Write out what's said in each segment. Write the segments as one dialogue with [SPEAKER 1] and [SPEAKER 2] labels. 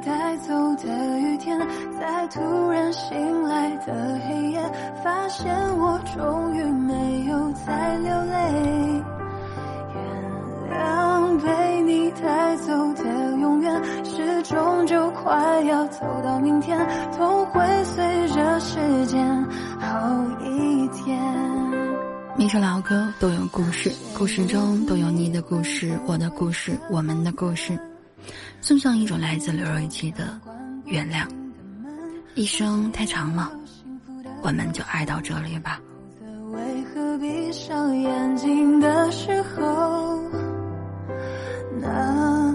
[SPEAKER 1] 带走的雨天，在突然醒来的黑夜，发现我终于没有再流泪。原谅被你带走的永远，时钟就快要走到明天，痛会随着时间好一点。
[SPEAKER 2] 每首老歌都有故事，故事中都有你的故事、我的故事、我们的故事。送上一种来自刘若琪的原谅。一生太长了，我们就爱到这里吧。
[SPEAKER 1] 为何闭上眼睛的时候那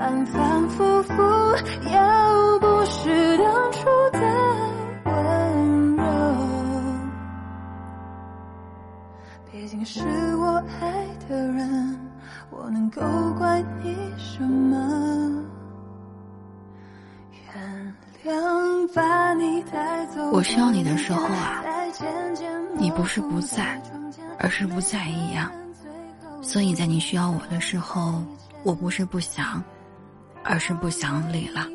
[SPEAKER 1] 反反复复，要不是当初的温柔，毕竟是我爱的人，我能够怪你什么？原谅把你带走。
[SPEAKER 2] 我需要你的时候啊，你不是不在，而是不在意啊。所以在你需要我的时候，我不是不想，而是不想理了。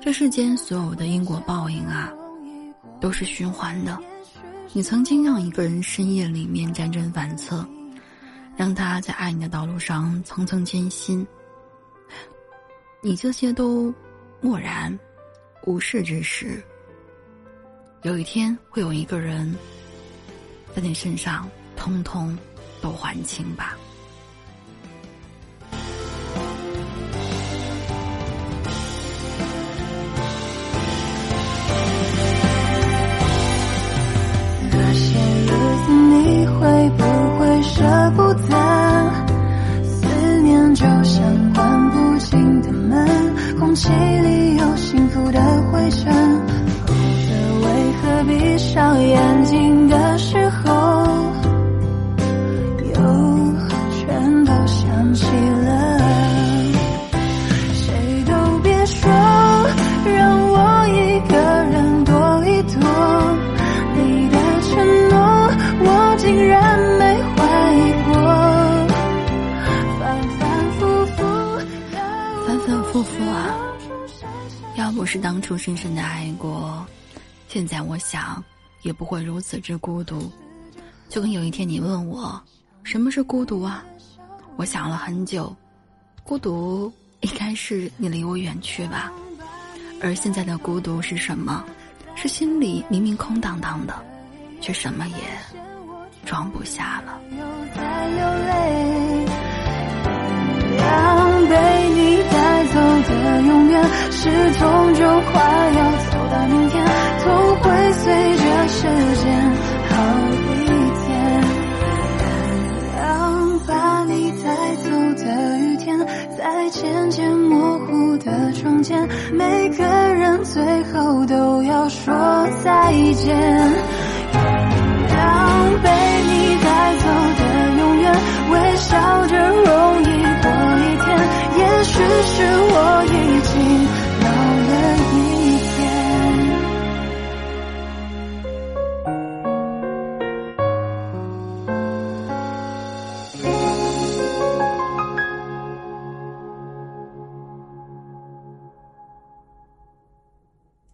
[SPEAKER 2] 这世间所有的因果报应啊，都是循环的。你曾经让一个人深夜里面辗转反侧，让他在爱你的道路上层层艰辛。你这些都漠然、无视之时，有一天会有一个人在你身上通通都还清吧。
[SPEAKER 1] 会不会舍不得？思念就像关不紧的门，空气里有幸福的灰尘。否则为何闭上眼反反复复
[SPEAKER 2] 啊！要不是当初深深的爱过，现在我想也不会如此之孤独。就跟有一天你问我什么是孤独啊，我想了很久，孤独应该是你离我远去吧。而现在的孤独是什么？是心里明明空荡荡的，却什么也装不下了。
[SPEAKER 1] 时钟就快要走到明天，痛会随着时间好一点。原谅把你带走的雨天，在渐渐模糊的窗前，每个人最后都要说再见。原谅被你带走的永远，微笑着。